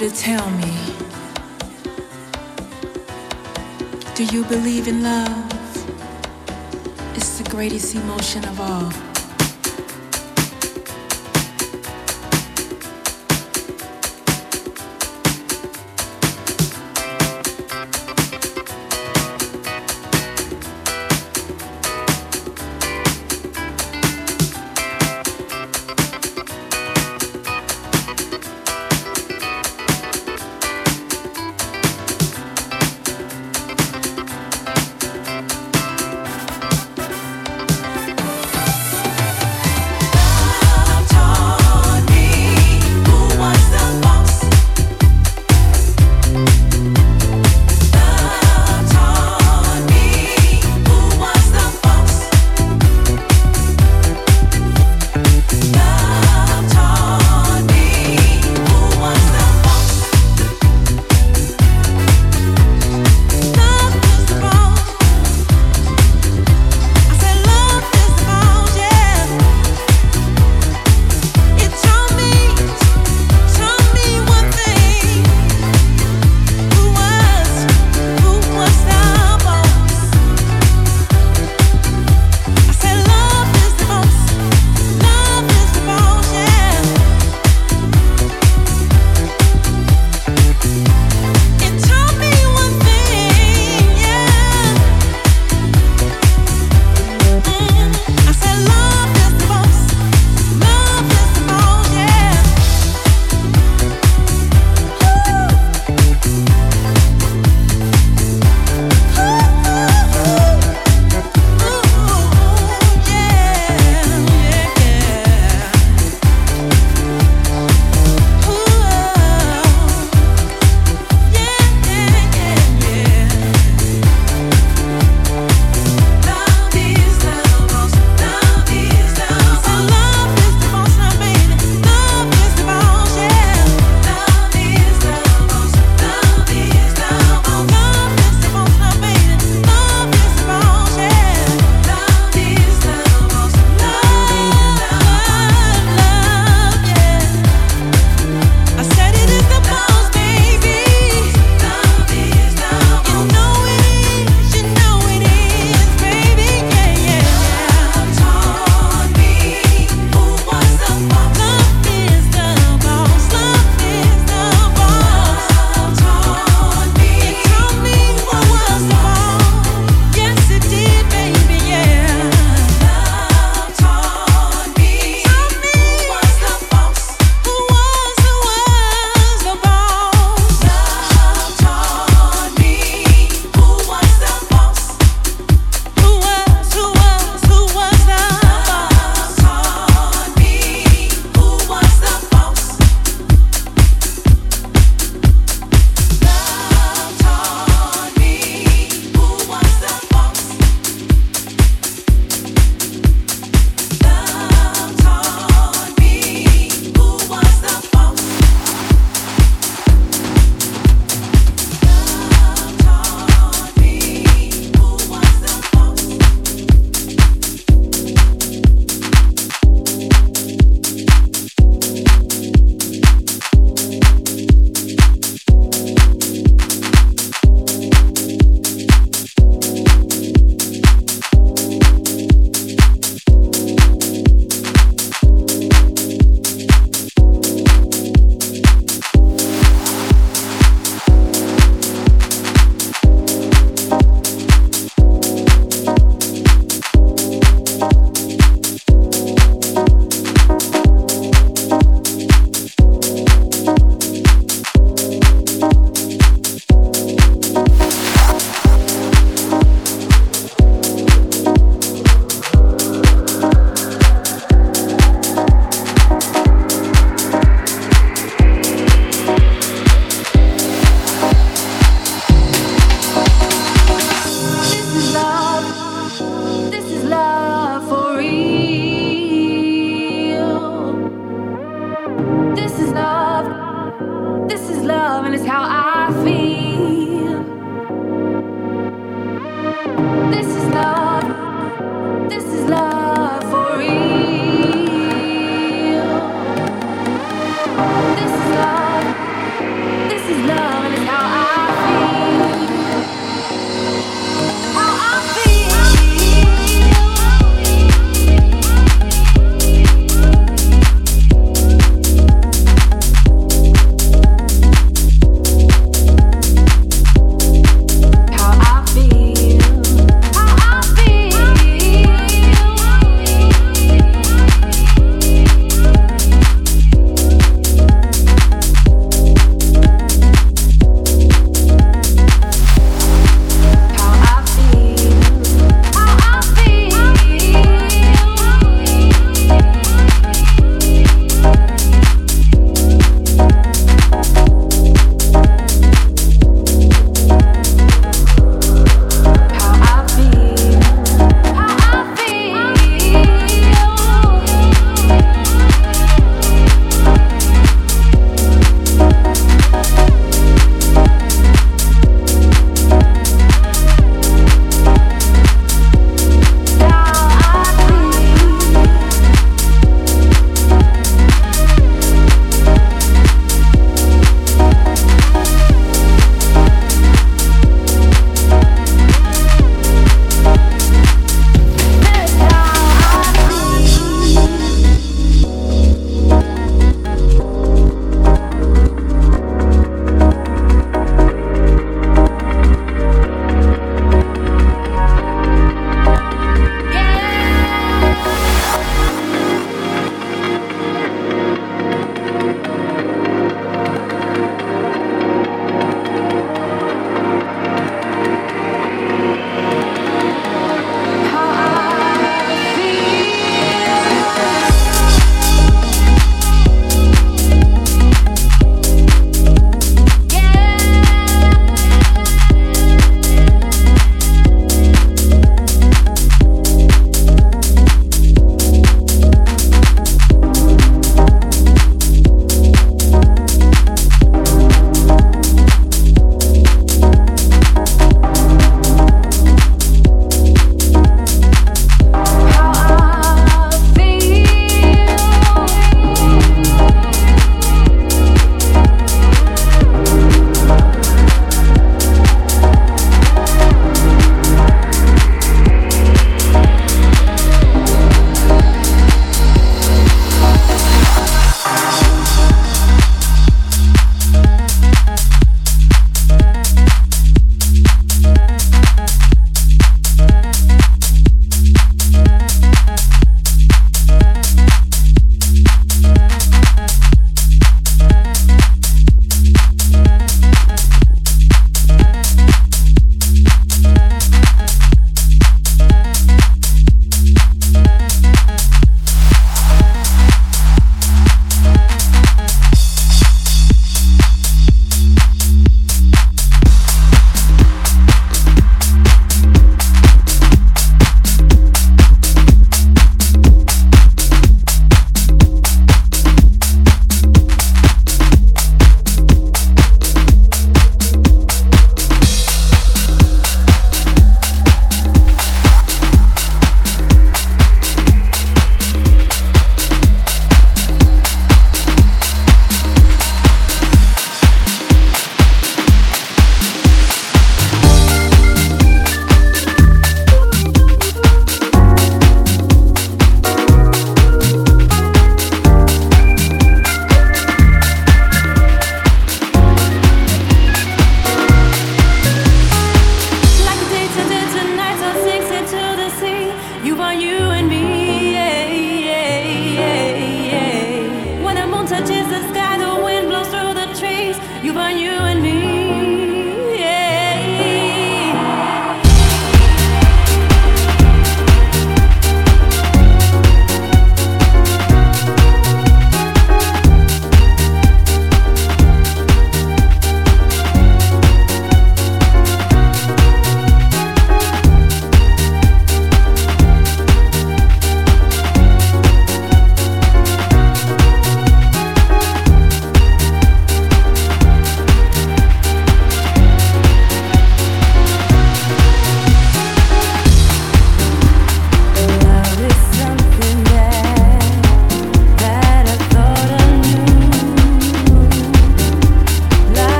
to tell me Do you believe in love? It's the greatest emotion of all.